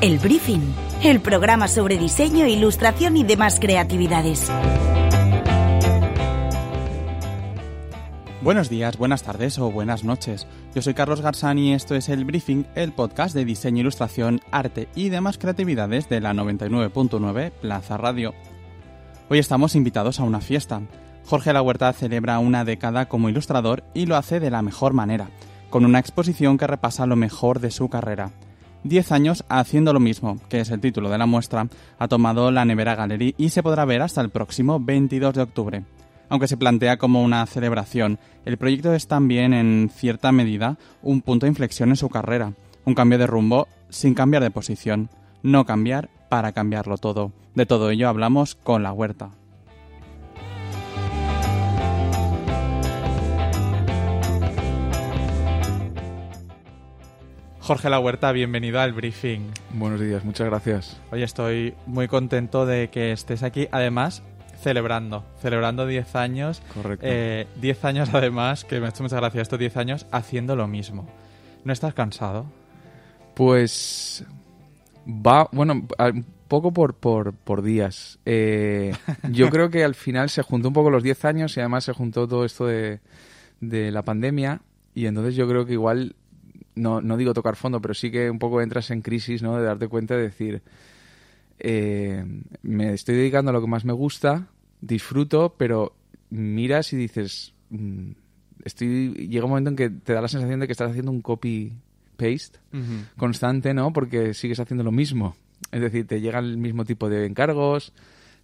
El Briefing, el programa sobre diseño, ilustración y demás creatividades. Buenos días, buenas tardes o buenas noches. Yo soy Carlos Garzán y esto es El Briefing, el podcast de diseño, ilustración, arte y demás creatividades de la 99.9 Plaza Radio. Hoy estamos invitados a una fiesta. Jorge La Huerta celebra una década como ilustrador y lo hace de la mejor manera, con una exposición que repasa lo mejor de su carrera. Diez años haciendo lo mismo, que es el título de la muestra, ha tomado la Nevera Gallery y se podrá ver hasta el próximo 22 de octubre. Aunque se plantea como una celebración, el proyecto es también, en cierta medida, un punto de inflexión en su carrera, un cambio de rumbo sin cambiar de posición, no cambiar para cambiarlo todo. De todo ello hablamos con la huerta. Jorge La Huerta, bienvenido al briefing. Buenos días, muchas gracias. Hoy estoy muy contento de que estés aquí. Además, celebrando, celebrando 10 años. Correcto. 10 eh, años además, que me ha hecho muchas gracias estos 10 años, haciendo lo mismo. ¿No estás cansado? Pues va, bueno, un poco por, por, por días. Eh, yo creo que al final se juntó un poco los 10 años y además se juntó todo esto de, de la pandemia y entonces yo creo que igual no, no digo tocar fondo, pero sí que un poco entras en crisis, ¿no? De darte cuenta de decir, eh, me estoy dedicando a lo que más me gusta, disfruto, pero miras y dices, mm, estoy llega un momento en que te da la sensación de que estás haciendo un copy paste constante, ¿no? Porque sigues haciendo lo mismo. Es decir, te llegan el mismo tipo de encargos,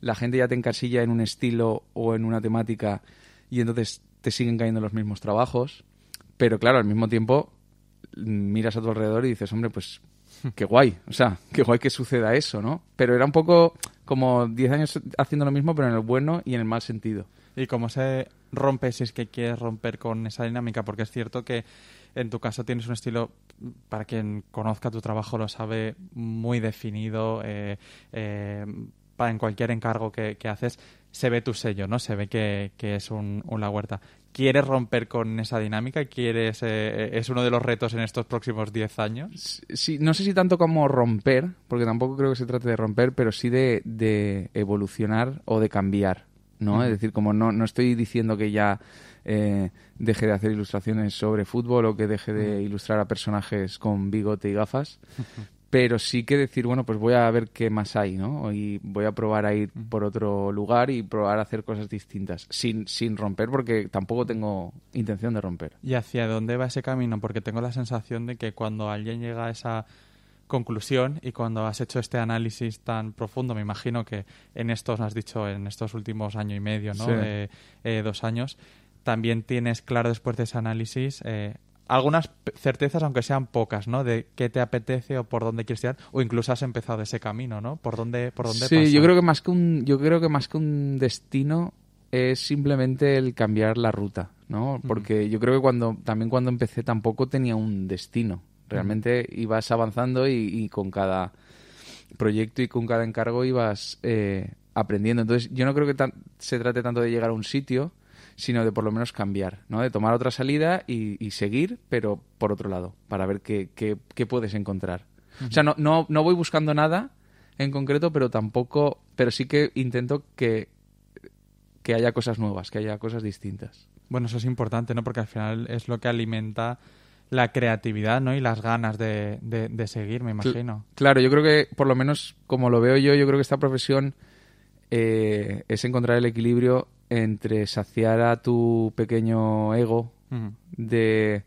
la gente ya te encasilla en un estilo o en una temática y entonces te siguen cayendo los mismos trabajos. Pero claro, al mismo tiempo miras a tu alrededor y dices, hombre, pues qué guay, o sea, qué guay que suceda eso, ¿no? Pero era un poco como 10 años haciendo lo mismo, pero en el bueno y en el mal sentido. ¿Y cómo se rompe si es que quieres romper con esa dinámica? Porque es cierto que en tu caso tienes un estilo, para quien conozca tu trabajo lo sabe, muy definido. Eh, eh, para en cualquier encargo que, haces, se ve tu sello, ¿no? Se ve que, es un, La Huerta. ¿Quieres romper con esa dinámica? ¿Quieres, eh, ¿Es uno de los retos en estos próximos 10 años? Sí, no sé si tanto como romper, porque tampoco creo que se trate de romper, pero sí de, evolucionar o de cambiar, ¿no? Es decir, como no, no estoy diciendo que ya eh, deje de hacer ilustraciones sobre fútbol o que deje de ilustrar a personajes con bigote y gafas, pero sí que decir, bueno, pues voy a ver qué más hay, ¿no? Y voy a probar a ir por otro lugar y probar a hacer cosas distintas, sin, sin romper, porque tampoco tengo intención de romper. ¿Y hacia dónde va ese camino? Porque tengo la sensación de que cuando alguien llega a esa conclusión y cuando has hecho este análisis tan profundo, me imagino que en estos, has dicho, en estos últimos año y medio, ¿no? Eh, dos años, también tienes claro después de ese análisis eh, algunas certezas, aunque sean pocas, ¿no? De qué te apetece o por dónde quieres ir, o incluso has empezado ese camino, ¿no? Por dónde, por dónde Sí, yo creo que más que un, yo creo que más que un destino es simplemente el cambiar la ruta, ¿no? Porque yo creo que cuando, también cuando empecé tampoco tenía un destino. Realmente ibas avanzando y, con cada proyecto y con cada encargo ibas eh, aprendiendo. Entonces, yo no creo que se trate tanto de llegar a un sitio, sino de por lo menos cambiar, ¿no? De tomar otra salida y, seguir, pero por otro lado, para ver qué, qué, puedes encontrar. O sea, no, no, no voy buscando nada en concreto, pero tampoco, pero sí que intento que, que haya cosas nuevas, que haya cosas distintas. Bueno, eso es importante, ¿no? Porque al final es lo que alimenta la creatividad, ¿no? Y las ganas de, de, seguir, me imagino. Claro, yo creo que, por lo menos como lo veo yo, yo creo que esta profesión eh, es encontrar el equilibrio entre saciar a tu pequeño ego de,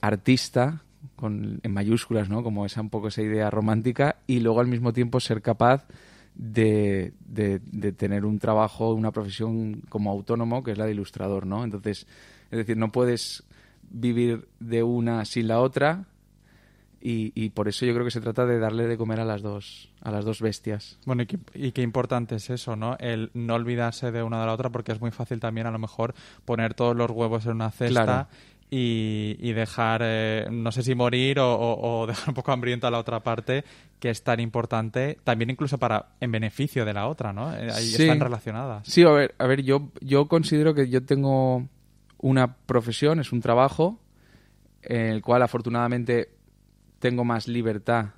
artista, con, en mayúsculas, ¿no? Como esa un poco esa idea romántica, y luego al mismo tiempo ser capaz de, de, tener un trabajo, una profesión como autónomo, que es la de ilustrador, ¿no? Entonces, es decir, no puedes vivir de una sin la otra, y, por eso yo creo que se trata de darle de comer a las dos a las dos bestias. Bueno, y qué, importante es eso, ¿no? El no olvidarse de una de la otra porque es muy fácil también a lo mejor poner todos los huevos en una cesta y, dejar, eh, no sé si morir o, dejar un poco hambrienta a la otra parte que es tan importante también incluso para en beneficio de la otra, ¿no? Eh, ahí están relacionadas. Sí, a ver, a ver, yo, yo considero que yo tengo una profesión, es un trabajo en el cual afortunadamente tengo más libertad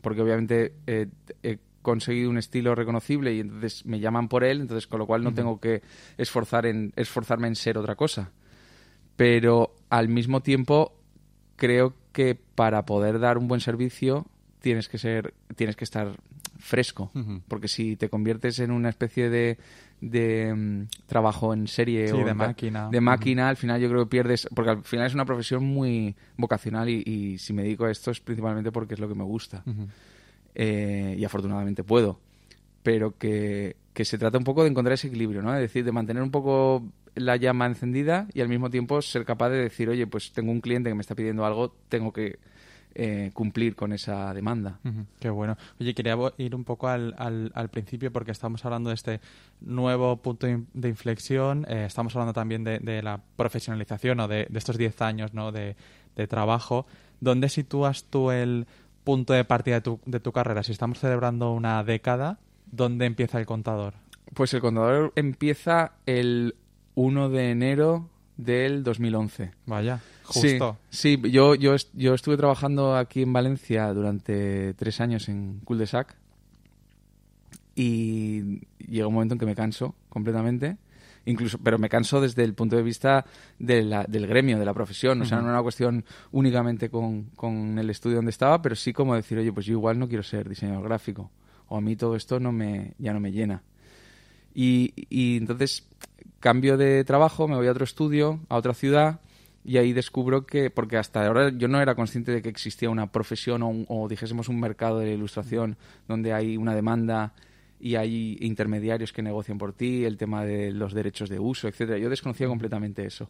porque obviamente eh, he conseguido un estilo reconocible y entonces me llaman por él, entonces con lo cual no tengo que esforzar en, esforzarme en ser otra cosa. Pero al mismo tiempo creo que para poder dar un buen servicio tienes que ser tienes que estar fresco porque si te conviertes en una especie de, de mm, trabajo en serie o de máquina. de máquina al final yo creo que pierdes porque al final es una profesión muy vocacional y, si me dedico a esto es principalmente porque es lo que me gusta. Eh, y afortunadamente puedo. Pero que, que se trata un poco de encontrar ese equilibrio no es decir de mantener un poco la llama encendida y al mismo tiempo ser capaz de decir oye pues tengo un cliente que me está pidiendo algo tengo que eh, cumplir con esa demanda. Qué bueno. Oye, quería ir un poco al, al, principio porque estamos hablando de este nuevo punto de inflexión, eh, estamos hablando también de, la profesionalización o de, estos 10 años ¿no? de, trabajo. ¿Dónde sitúas tú el punto de partida de tu, de tu carrera? Si estamos celebrando una década, ¿dónde empieza el contador? Pues el contador empieza el 1 de enero del 2011. Vaya. Justo. Sí, yo, yo, yo estuve trabajando aquí en Valencia durante tres años en Cul de Sac y llega un momento en que me canso completamente. Incluso, pero me canso desde el punto de vista del gremio, de la profesión. O sea, no era una cuestión únicamente con, con el estudio donde estaba, pero sí como decir, oye, pues yo igual no quiero ser diseñador gráfico. O a mí todo esto no me, ya no me llena. Y, y entonces cambio de trabajo, me voy a otro estudio, a otra ciudad, y ahí descubro que, porque hasta ahora yo no era consciente de que existía una profesión o, o dijésemos un mercado de la ilustración donde hay una demanda y hay intermediarios que negocian por ti, el tema de los derechos de uso, etcétera. Yo desconocía completamente eso.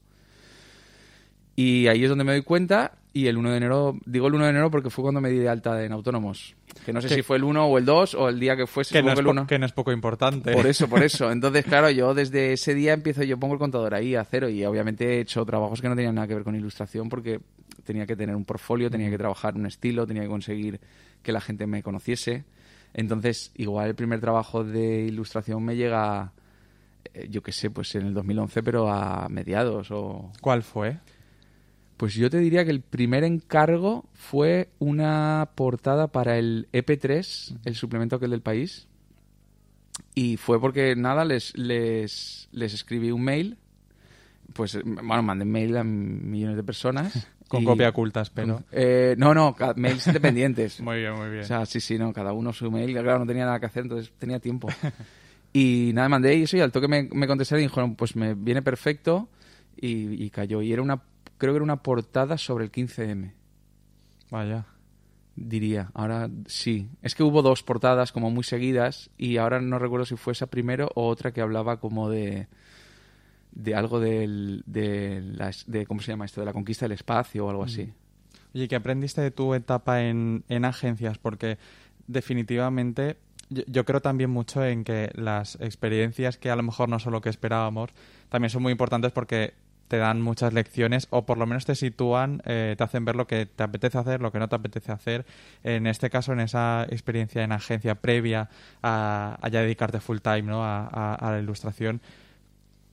Y ahí es donde me doy cuenta y el 1 de enero, digo el 1 de enero porque fue cuando me di de alta en autónomos. Que no sé si fue el 1 o el 2 o el día que fuese. Que, no es, el 1. que no es poco importante. Por eso, por eso. Entonces, claro, yo desde ese día empiezo, yo pongo el contador ahí a cero y obviamente he hecho trabajos que no tenían nada que ver con ilustración porque tenía que tener un portfolio, tenía que trabajar un estilo, tenía que conseguir que la gente me conociese. Entonces, igual el primer trabajo de ilustración me llega, eh, yo qué sé, pues en el 2011, pero a mediados o... ¿Cuál fue? Pues yo te diría que el primer encargo fue una portada para el EP3, el suplemento aquel del país. Y fue porque, nada, les, les, les escribí un mail. Pues, bueno, mandé mail a millones de personas. Con copia oculta, espero. Eh, no, no, mails independientes. muy bien, muy bien. O sea, sí, sí, no, cada uno su mail. Claro, no tenía nada que hacer, entonces tenía tiempo. y nada, mandé eso y al toque me, me contestaron y dijeron, pues me viene perfecto. Y, y, cayó. Y era una creo que era una portada sobre el 15M. Vaya. Diría, ahora sí. Es que hubo dos portadas como muy seguidas y ahora no recuerdo si fue esa primero o otra que hablaba como de de algo del, de, de, ¿cómo se llama esto? De la conquista del espacio o algo así. Mm. Oye, ¿qué aprendiste de tu etapa en, en agencias? Porque definitivamente yo, yo, creo también mucho en que las experiencias que a lo mejor no son lo que esperábamos también son muy importantes porque te dan muchas lecciones o por lo menos te sitúan, eh, te hacen ver lo que te apetece hacer, lo que no te apetece hacer. En este caso, en esa experiencia en agencia previa a, ya dedicarte full time ¿no? a, la ilustración,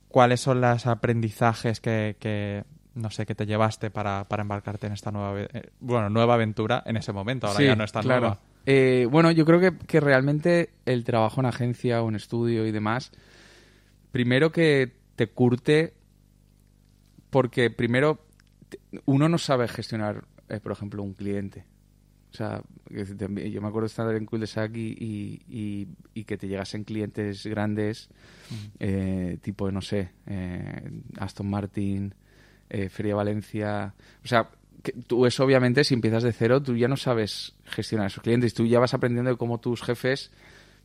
¿cuáles son los aprendizajes que, no sé, que te llevaste para, para embarcarte en esta nueva, eh, bueno, nueva aventura en ese momento? Ahora ya no es tan nueva. Eh, bueno, yo creo que, que realmente el trabajo en agencia o en estudio y demás, primero que te curte porque primero uno no sabe gestionar, eh, por ejemplo, un cliente. O sea, yo me acuerdo de estar en cul de sac y, y, que te llegasen clientes grandes, eh, tipo, no sé, eh, Aston Martin, Feria Valencia. O sea, que tú eso obviamente, si empiezas de cero, tú ya no sabes gestionar esos clientes. Tú ya vas aprendiendo de cómo tus jefes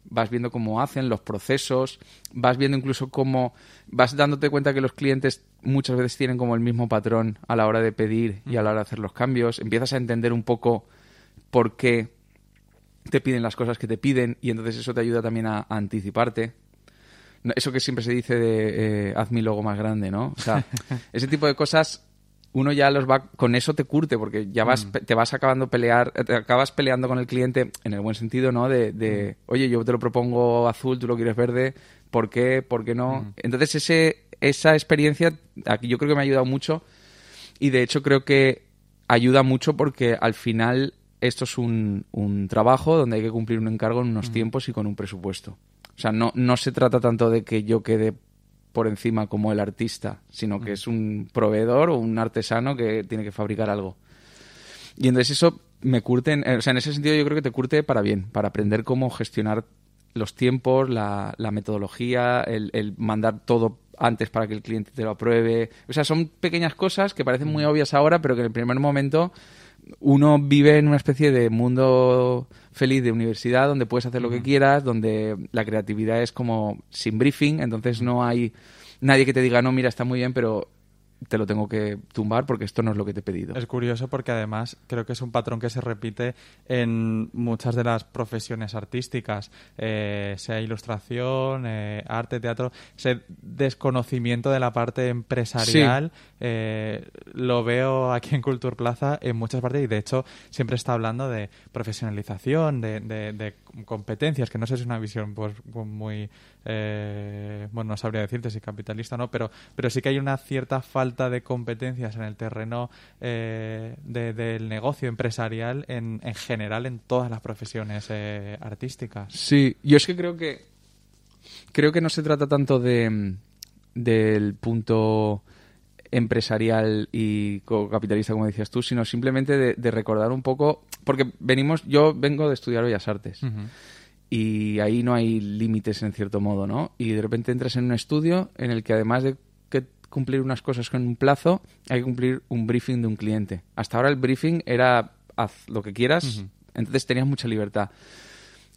vas viendo cómo hacen, los procesos, vas viendo incluso cómo vas dándote cuenta que los clientes muchas veces tienen como el mismo patrón a la hora de pedir y a la hora de hacer los cambios, empiezas a entender un poco por qué te piden las cosas que te piden y entonces eso te ayuda también a, anticiparte. Eso que siempre se dice de eh, haz mi logo más grande, ¿no? O sea, ese tipo de cosas uno ya los va con eso te curte porque ya vas mm. te vas acabando pelear te acabas peleando con el cliente en el buen sentido no de, de mm. oye yo te lo propongo azul tú lo quieres verde por qué por qué no mm. entonces ese esa experiencia aquí yo creo que me ha ayudado mucho y de hecho creo que ayuda mucho porque al final esto es un, un trabajo donde hay que cumplir un encargo en unos tiempos y con un presupuesto. O sea, no, no se trata tanto de que yo quede por encima como el artista, sino que es un proveedor o un artesano que tiene que fabricar algo. Y entonces eso me curte, en, o sea, en ese sentido yo creo que te curte para bien, para aprender cómo gestionar los tiempos, la, la metodología, el, el mandar todo antes para que el cliente te lo apruebe. O sea, son pequeñas cosas que parecen muy obvias ahora, pero que en el primer momento uno vive en una especie de mundo feliz de universidad donde puedes hacer lo que quieras, donde la creatividad es como sin briefing, entonces no hay nadie que te diga, no, mira, está muy bien, pero te lo tengo que tumbar porque esto no es lo que te he pedido. Es curioso porque además creo que es un patrón que se repite en muchas de las profesiones artísticas, eh, sea ilustración, eh, arte, teatro, ese desconocimiento de la parte empresarial. eh, lo veo aquí en Culture Plaza en muchas partes y de hecho siempre está hablando de profesionalización, de, de- de competencias, que no sé si es una visión pues, muy, eh, bueno, no sabría decirte si capitalista o no, pero, pero sí que hay una cierta falta de competencias en el terreno eh, de- del negocio empresarial en, en general en todas las profesiones eh, artísticas. Sí, yo es que creo que creo que no se trata tanto de del punto empresarial y capitalista como decías tú, sino simplemente de, de recordar un poco porque venimos yo vengo de estudiar bellas artes y ahí no hay límites en cierto modo, ¿no? Y de repente entras en un estudio en el que además de que cumplir unas cosas con un plazo, hay que cumplir un briefing de un cliente. Hasta ahora el briefing era haz lo que quieras, entonces tenías mucha libertad.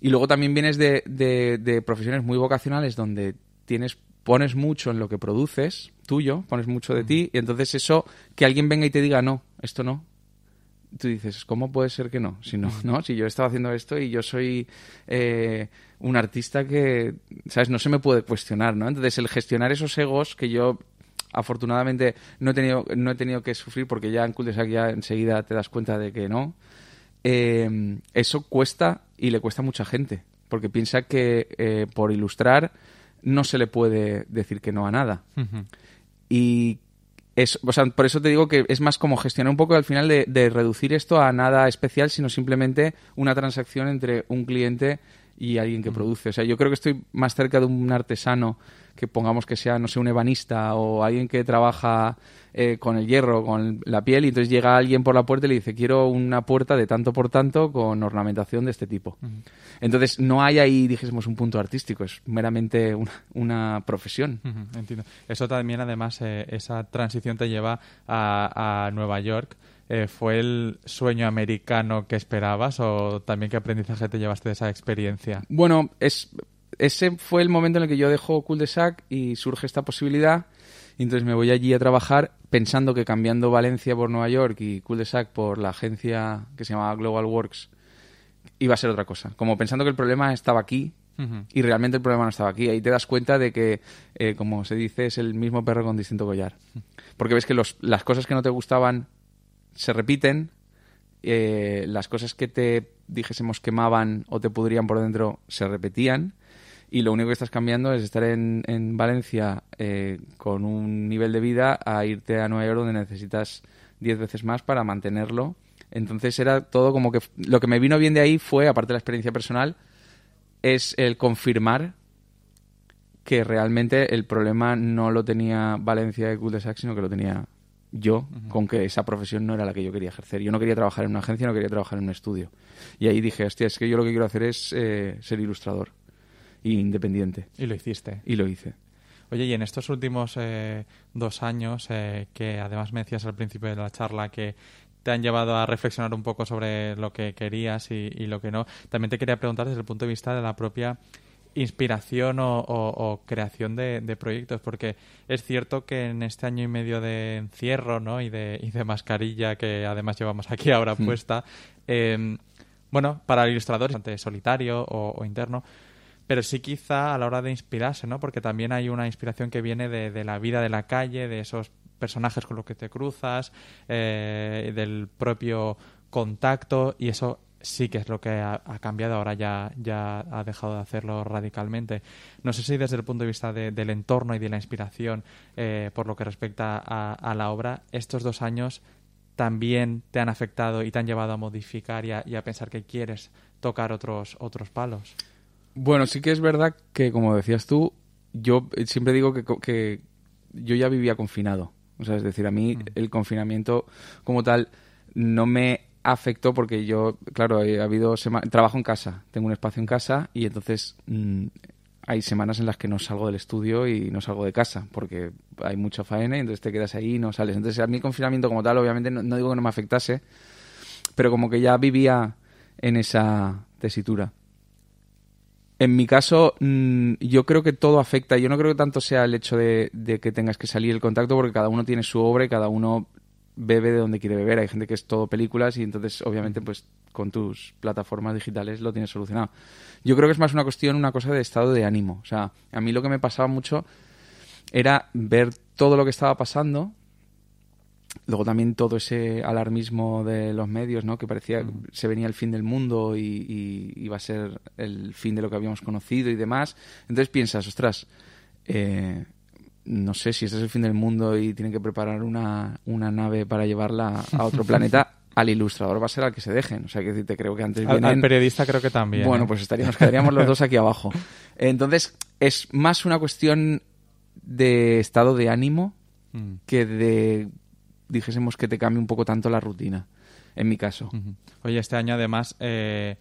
Y luego también vienes de, de- de profesiones muy vocacionales donde tienes pones mucho en lo que produces, tuyo, pones mucho de ti, y entonces eso, que alguien venga y te diga, no, esto no, tú dices, ¿cómo puede ser que no? Si no, ¿no? Si yo he estado haciendo esto y yo soy eh, un artista que, ¿sabes? No se me puede cuestionar, ¿no? Entonces, el gestionar esos egos que yo afortunadamente no he tenido, no he tenido que sufrir porque ya en Cul-de-sac ya enseguida te das cuenta de que no, eh, eso cuesta y le cuesta a mucha gente porque piensa que eh, por ilustrar no se le puede decir que no a nada. Y es, o sea, por eso te digo que es más como gestionar un poco al final de, de reducir esto a nada especial, sino simplemente una transacción entre un cliente y alguien que produce. O sea, yo creo que estoy más cerca de un artesano que pongamos que sea, no sé, un ebanista o alguien que trabaja eh, con el hierro, con la piel, y entonces llega alguien por la puerta y le dice, quiero una puerta de tanto por tanto con ornamentación de este tipo. Entonces, no hay ahí, dijésemos, un punto artístico, es meramente una, una profesión. Entiendo. Eso también, además, eh, esa transición te lleva a, a Nueva York. Eh, ¿Fue el sueño americano que esperabas o también qué aprendizaje te llevaste de esa experiencia? Bueno, es, ese fue el momento en el que yo dejo Cul-de-Sac y surge esta posibilidad. Y entonces me voy allí a trabajar pensando que cambiando Valencia por Nueva York y Cul-de-Sac por la agencia que se llamaba Global Works iba a ser otra cosa. Como pensando que el problema estaba aquí y realmente el problema no estaba aquí. Ahí te das cuenta de que, eh, como se dice, es el mismo perro con distinto collar. Porque ves que los- las cosas que no te gustaban se repiten, eh, las cosas que te dijésemos quemaban o te pudrían por dentro se repetían y lo único que estás cambiando es estar en, en Valencia eh, con un nivel de vida a irte a Nueva York donde necesitas 10 veces más para mantenerlo. Entonces era todo como que lo que me vino bien de ahí fue, aparte de la experiencia personal, es el confirmar que realmente el problema no lo tenía Valencia de Cul-de-Sac, sino que lo tenía yo, con que esa profesión no era la que yo quería ejercer. Yo no quería trabajar en una agencia, no quería trabajar en un estudio. Y ahí dije, hostia, es que yo lo que quiero hacer es eh, ser ilustrador e independiente. Y lo hiciste. Y lo hice. Oye, y en estos últimos eh, dos años, eh, que además me decías al principio de la charla que te han llevado a reflexionar un poco sobre lo que querías y, y lo que no, también te quería preguntar desde el punto de vista de la propia inspiración o, o- o creación de, de proyectos, porque es cierto que en este año y medio de encierro ¿no? y, de, y de mascarilla que además llevamos aquí ahora puesta, eh, bueno, para el ilustrador es bastante solitario o, o interno, pero sí quizá a la hora de inspirarse, ¿no? Porque también hay una inspiración que viene de, de la vida de la calle, de esos personajes con los que te cruzas, eh, del propio contacto y eso sí que es lo que ha, ha cambiado, ahora ya, ya ha dejado de hacerlo radicalmente. No sé si desde el punto de vista de- del entorno y de la inspiración, eh, por lo que respecta a, a la obra, estos dos años también te han afectado y te han llevado a modificar y a, y a pensar que quieres tocar otros, otros palos. Bueno, sí que es verdad que, como decías tú, yo siempre digo que, que yo ya vivía confinado. O sea, es decir, a mí el confinamiento como tal no me afectó porque yo, claro, ha habido trabajo en casa, tengo un espacio en casa y entonces mm, hay semanas en las que no salgo del estudio y no salgo de casa porque hay mucha faena y entonces te quedas ahí y no sales. Entonces a mí el confinamiento como tal, obviamente no, digo que no me afectase, pero como que ya vivía en esa tesitura. En mi caso, mm, yo creo que todo afecta. Yo no creo que tanto sea el hecho de, de, que tengas que salir el contacto, porque cada uno tiene su obra y cada uno bebe de donde quiere beber. Hay gente que es todo películas y entonces, obviamente, pues con tus plataformas digitales lo tienes solucionado. Yo creo que es más una cuestión, una cosa de estado de ánimo. O sea, a mí lo que me pasaba mucho era ver todo lo que estaba pasando. Luego también todo ese alarmismo de los medios, ¿no? Que parecía que se venía el fin del mundo y, iba a ser el fin de lo que habíamos conocido y demás. Entonces piensas, ostras, eh, no sé si este es el fin del mundo y tienen que preparar una, una nave para llevarla a otro planeta, al ilustrador va a ser al que se dejen. O sea, que te creo que antes vienen... Al, periodista creo que también. Bueno, ¿eh? pues estaríamos, nos quedaríamos los dos aquí abajo. Entonces, es más una cuestión de estado de ánimo mm. que de, dijésemos, que te cambie un poco tanto la rutina, en mi caso. Oye, este año además eh,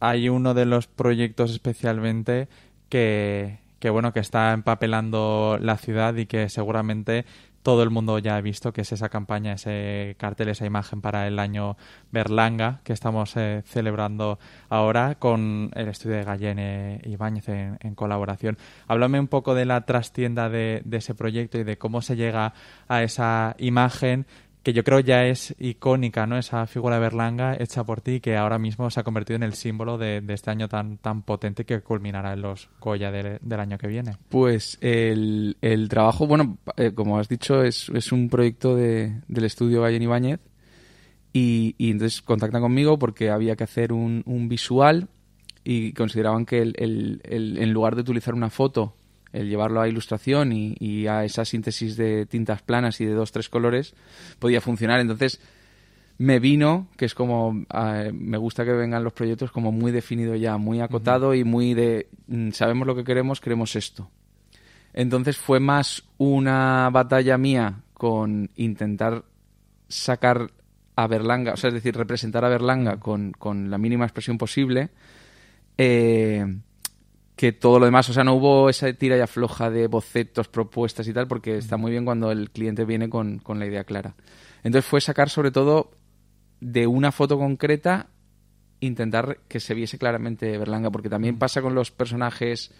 hay uno de los proyectos especialmente que que bueno, que está empapelando la ciudad y que seguramente todo el mundo ya ha visto, que es esa campaña, ese cartel, esa imagen para el año Berlanga que estamos eh, celebrando ahora con el estudio de Gallene Ibáñez en, en, colaboración. Háblame un poco de la trastienda de, de, ese proyecto y de cómo se llega a esa imagen que yo creo ya es icónica, ¿no? Esa figura de Berlanga hecha por ti que ahora mismo se ha convertido en el símbolo de, este año tan, tan potente que culminará en los Goya del año que viene. Pues el, trabajo, bueno, eh, como has dicho, es, un proyecto de, del estudio Gallen Ibáñez y, y, entonces contactan conmigo porque había que hacer un, un visual y consideraban que el, en lugar de utilizar una foto el llevarlo a ilustración y, a esa síntesis de tintas planas y de dos, tres colores, podía funcionar. Entonces me vino, que es como, me gusta que vengan los proyectos como muy definido ya, muy acotado y muy de, mm, sabemos lo que queremos, queremos esto. Entonces fue más una batalla mía con intentar sacar a Berlanga, o sea, es decir, representar a Berlanga con, con la mínima expresión posible. Eh, que todo lo demás, o sea, no hubo esa tira y afloja de bocetos, propuestas y tal, porque está muy bien cuando el cliente viene con, con la idea clara. Entonces fue sacar sobre todo de una foto concreta, intentar que se viese claramente Berlanga, porque también pasa con los personajes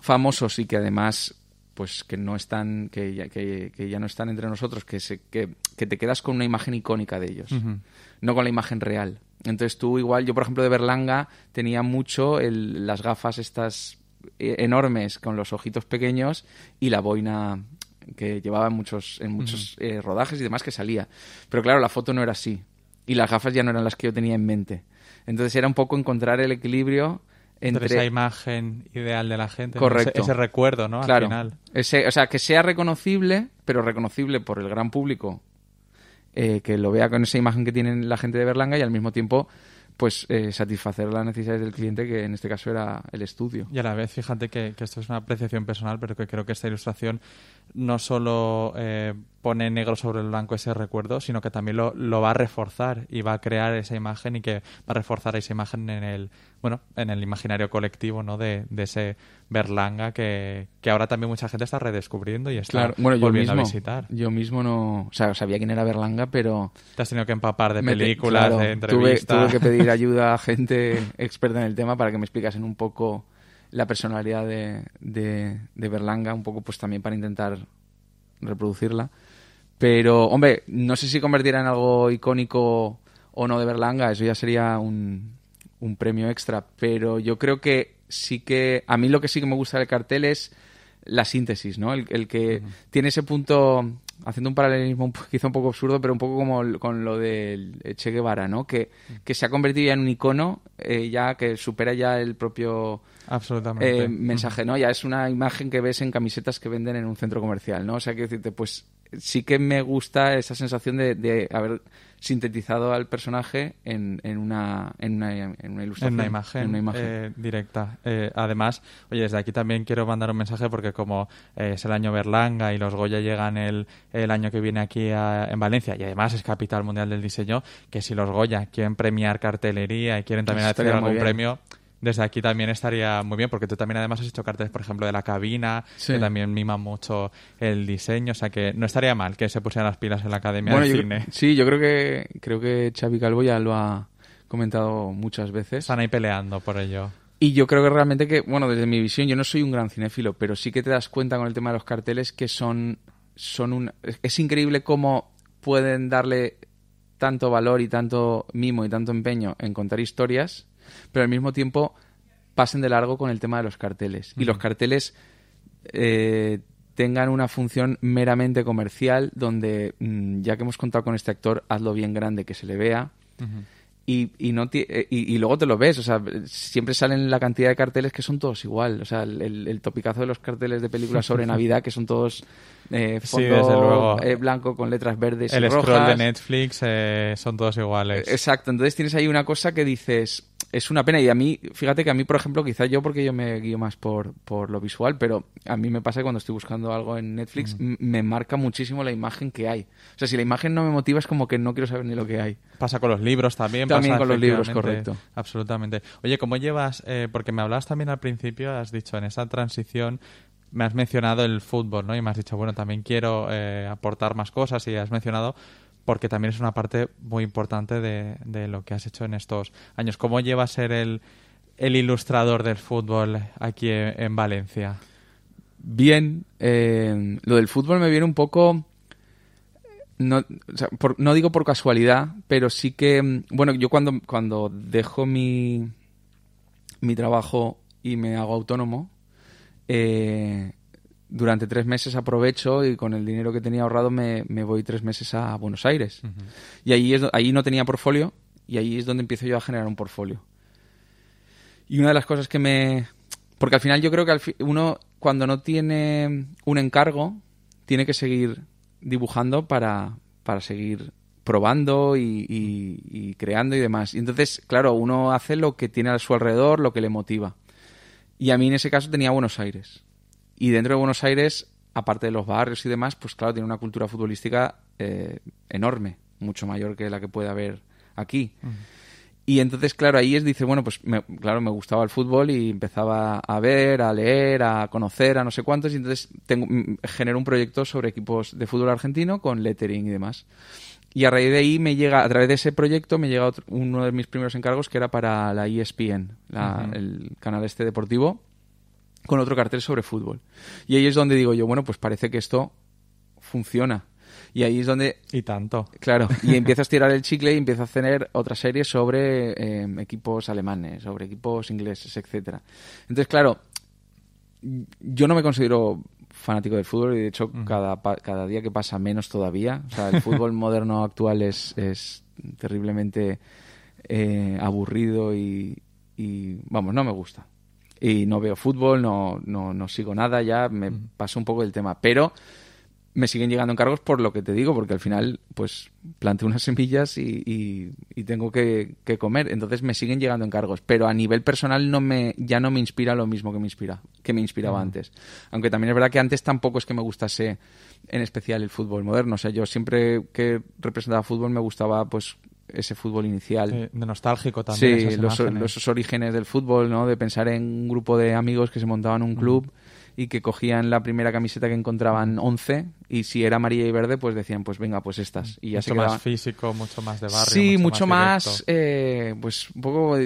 famosos y que además pues que no están que ya, que, ya no están entre nosotros que, se, que, que, te quedas con una imagen icónica de ellos no con la imagen real entonces tú igual, yo por ejemplo de Berlanga tenía mucho las gafas estas eh, enormes con los ojitos pequeños y la boina que llevaba en muchos, en muchos eh, rodajes y demás que salía. Pero claro, la foto no era así. Y las gafas ya no eran las que yo tenía en mente. Entonces era un poco encontrar el equilibrio entre, esa imagen ideal de la gente. Correcto. Ese, recuerdo, ¿no? Claro. Al final. Ese, o sea, que sea reconocible, pero reconocible por el gran público eh, que lo vea con esa imagen que tiene la gente de Berlanga y al mismo tiempo pues eh, satisfacer las necesidades del cliente, que en este caso era el estudio. Y a la vez, fíjate que, esto es una apreciación personal, pero que creo que esta ilustración no solo eh, pone negro sobre el blanco ese recuerdo, sino que también lo, lo, va a reforzar y va a crear esa imagen y que va a reforzar esa imagen en el, bueno, en el imaginario colectivo, ¿no? De, de ese Berlanga que, que, ahora también mucha gente está redescubriendo y está volviendo a visitar. Yo mismo no, o sea, sabía quién era Berlanga, pero... Te has tenido que empapar de películas, de entrevistas. Tuve, que pedir ayuda a gente experta en el tema para que me explicasen un poco la personalidad de, de, de Berlanga, un poco pues también para intentar reproducirla. Pero, hombre, no sé si convertirá en algo icónico o no de Berlanga, eso ya sería un, un premio extra. Pero yo creo que sí que. A mí lo que sí que me gusta del cartel es la síntesis, ¿no? El, que tiene ese punto, haciendo un paralelismo quizá un poco absurdo, pero un poco como con lo del Che Guevara, ¿no? Que, que se ha convertido ya en un icono, eh, ya que supera ya el propio Absolutamente. Eh, mensaje, ¿no? Ya es una imagen que ves en camisetas que venden en un centro comercial, ¿no? O sea, que decirte, pues sí que me gusta esa sensación de, de haber sintetizado al personaje en, en, una, en, una, en una ilustración. En una imagen, en una imagen. eh, directa. Eh, además, oye, desde aquí también quiero mandar un mensaje porque como eh, es el año Berlanga y los Goya llegan el, el año que viene aquí a- en Valencia y además es capital mundial del diseño, que si los Goya quieren premiar cartelería y quieren también hacer algún bien. premio, desde aquí también estaría muy bien porque tú también además has hecho carteles, por ejemplo, de la cabina, Sí. que también mima mucho el diseño, o sea que no estaría mal que se pusieran las pilas en la Academia Bueno, de Cine. sí, yo creo que creo que Xavi Calvo ya lo ha comentado muchas veces. Están ahí peleando por ello. Y yo creo que realmente que, bueno, desde mi visión, yo no soy un gran cinéfilo, pero sí que te das cuenta con el tema de los carteles que son, son un... Es increíble cómo pueden darle tanto valor y tanto mimo y tanto empeño en contar historias, pero al mismo tiempo pasen de largo con el tema de los carteles. Y los carteles eh, tengan una función meramente comercial, donde mm, ya que hemos contado con este actor, hazlo bien grande, que se le vea. Y, y, no eh, y, y luego te lo ves, o sea, siempre salen la cantidad de carteles que son todos igual. O sea, el topicazo de los carteles de películas sobre Navidad, que son todos eh, Sí, fondo desde luego. eh, blanco con letras verdes El y scroll rojas. de Netflix eh, son todos iguales. Exacto, entonces tienes ahí una cosa que dices, es una pena. Y a mí, fíjate que a mí, por ejemplo, quizá yo porque yo me guío más por, por lo visual, pero a mí me pasa que cuando estoy buscando algo en Netflix m- me marca muchísimo la imagen que hay. O sea, si la imagen no me motiva es como que no quiero saber ni lo que hay. Pasa con los libros también. También pasa con los libros, correcto. Absolutamente. Oye, ¿cómo llevas? eh, porque me hablabas también al principio, has dicho en esa transición, me has mencionado el fútbol, ¿no? Y me has dicho, bueno, también quiero eh, aportar más cosas y has mencionado porque también es una parte muy importante de, de lo que has hecho en estos años. ¿Cómo llevas ser el, ilustrador del fútbol aquí en, en Valencia? Bien, eh, lo del fútbol me viene un poco... No, o sea, no digo por casualidad, pero sí que... Bueno, yo cuando, cuando dejo mi, mi trabajo y me hago autónomo, eh, durante tres meses aprovecho y con el dinero que tenía ahorrado me, me voy tres meses a Buenos Aires. Y ahí, es, ahí no tenía portfolio y ahí es donde empiezo yo a generar un portfolio. Y una de las cosas que me... Porque al final yo creo que al fi- uno cuando no tiene un encargo tiene que seguir dibujando para, para seguir probando y, y- y creando y demás. Y entonces, claro, uno hace lo que tiene a su alrededor, lo que le motiva. Y a mí en ese caso tenía Buenos Aires. Y dentro de Buenos Aires, aparte de los barrios y demás, pues claro, tiene una cultura futbolística eh, enorme, mucho mayor que la que puede haber aquí. Y entonces, claro, ahí es, dice, bueno, pues me- claro, me gustaba el fútbol y empezaba a ver, a leer, a conocer, a no sé cuántos, y entonces tengo, mm, genero un proyecto sobre equipos de fútbol argentino con lettering y demás. Y a raíz de ahí me llega, a través de ese proyecto, me llega otro- uno de mis primeros encargos que era para la ESPN, la- el canal este deportivo, con otro cartel sobre fútbol. Y ahí es donde digo yo, bueno, pues parece que esto funciona. Y ahí es donde Y tanto. Claro, y empiezas a tirar el chicle y empiezas a tener otra serie sobre eh, equipos alemanes, sobre equipos ingleses, etcétera. Entonces, claro, yo no me considero fanático del fútbol y de hecho cada, pa- cada día que pasa menos todavía. O sea, el fútbol moderno actual es, es terriblemente eh, aburrido y, y, vamos, no me gusta. Y no veo fútbol, no, no, no sigo nada, ya me paso un poco del tema. Pero me siguen llegando encargos por lo que te digo, porque al final, pues, planteo unas semillas y, y- y tengo que, que comer. Entonces me siguen llegando encargos. Pero a nivel personal no me, ya no me inspira lo mismo que me inspira, que me inspiraba antes. Aunque también es verdad que antes tampoco es que me gustase en especial el fútbol moderno. O sea, yo siempre que representaba fútbol me gustaba, pues, ese fútbol inicial. Eh, de nostálgico también. Sí, los, los- esos orígenes del fútbol, ¿no? De pensar en un grupo de amigos que se montaban un club y que cogían la primera camiseta que encontraban 11 y si era amarilla y verde, pues decían, pues venga, pues estas. Y ya mucho más físico, mucho más de barrio. Sí, mucho más, eh, pues un poco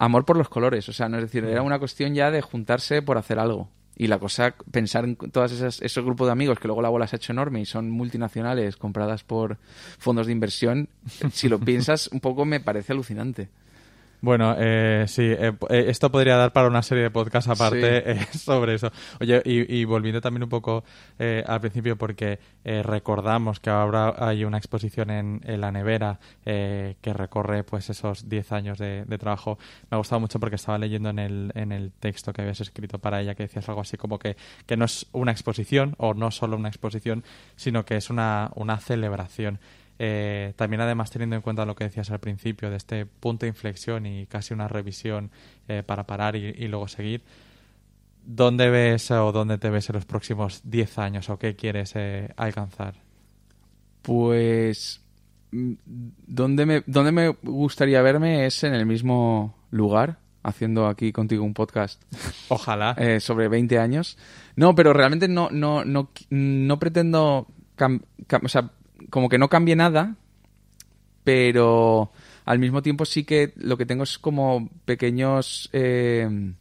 amor por los colores. O sea, no es decir, era una cuestión ya de juntarse por hacer algo. Y la cosa, pensar en todas esas, esos grupos de amigos que luego la bola se ha hecho enorme y son multinacionales compradas por fondos de inversión, si lo piensas un poco me parece alucinante. Bueno, eh, sí, eh, eh, esto podría dar para una serie de podcasts aparte eh, sobre eso. Oye, y, y volviendo también un poco eh, al principio, porque eh, recordamos que ahora hay una exposición en, en la nevera eh, que recorre pues esos 10 años de, de trabajo. Me ha gustado mucho porque estaba leyendo en el, en el texto que habías escrito para ella que decías algo así como que, que no es una exposición o no solo una exposición, sino que es una, una celebración. Eh, también además teniendo en cuenta lo que decías al principio de este punto de inflexión y casi una revisión eh, para parar y, y, luego seguir, ¿dónde ves o dónde te ves en los próximos 10 años o qué quieres eh, alcanzar? Pues mm, donde me, donde me gustaría verme es en el mismo lugar, haciendo aquí contigo un podcast. Ojalá. Eh, sobre 20 años. No, pero realmente no, no, no, no pretendo... o sea, como que no cambie nada, pero al mismo tiempo sí que lo que tengo es como pequeños eh,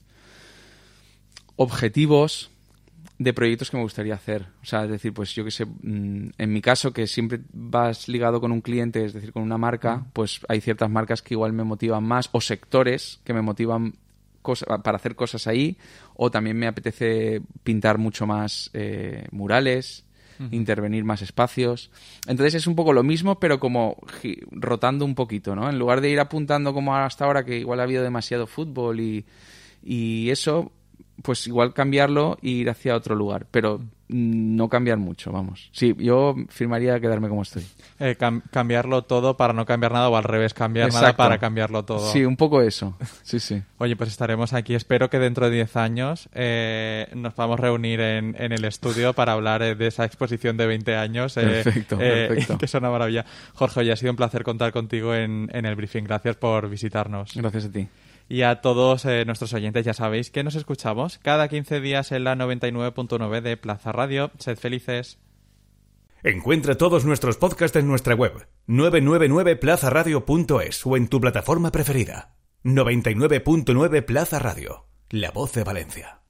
objetivos de proyectos que me gustaría hacer. O sea, es decir, pues yo que sé, mm, en mi caso, que siempre vas ligado con un cliente, es decir, con una marca, pues hay ciertas marcas que igual me motivan más, o sectores que me motivan para hacer cosas ahí, o también me apetece pintar mucho más eh, murales, intervenir más espacios. Entonces es un poco lo mismo, pero como rotando un poquito, ¿no? En lugar de ir apuntando como hasta ahora, que igual ha habido demasiado fútbol y, y eso, pues igual cambiarlo e ir hacia otro lugar, pero no cambiar mucho, vamos. Sí, yo firmaría quedarme como estoy. Eh, cam cambiarlo todo para no cambiar nada o al revés, cambiar Exacto. nada para cambiarlo todo. Sí, un poco eso. Sí, sí. Oye, pues estaremos aquí. Espero que dentro de 10 años eh, nos podamos reunir en, en, el estudio para hablar eh, de esa exposición de 20 años. Eh, perfecto, perfecto. Que es una maravilla. Jorge, hoy ha sido un placer contar contigo en, en el briefing. Gracias por visitarnos. Gracias a ti. Y a todos eh, nuestros oyentes ya sabéis que nos escuchamos cada 15 días en la 99.9 de Plaza Radio. Sed felices. Encuentra todos nuestros podcasts en nuestra web 999plazaradio.es o en tu plataforma preferida. 99.9 Plaza Radio, la voz de Valencia.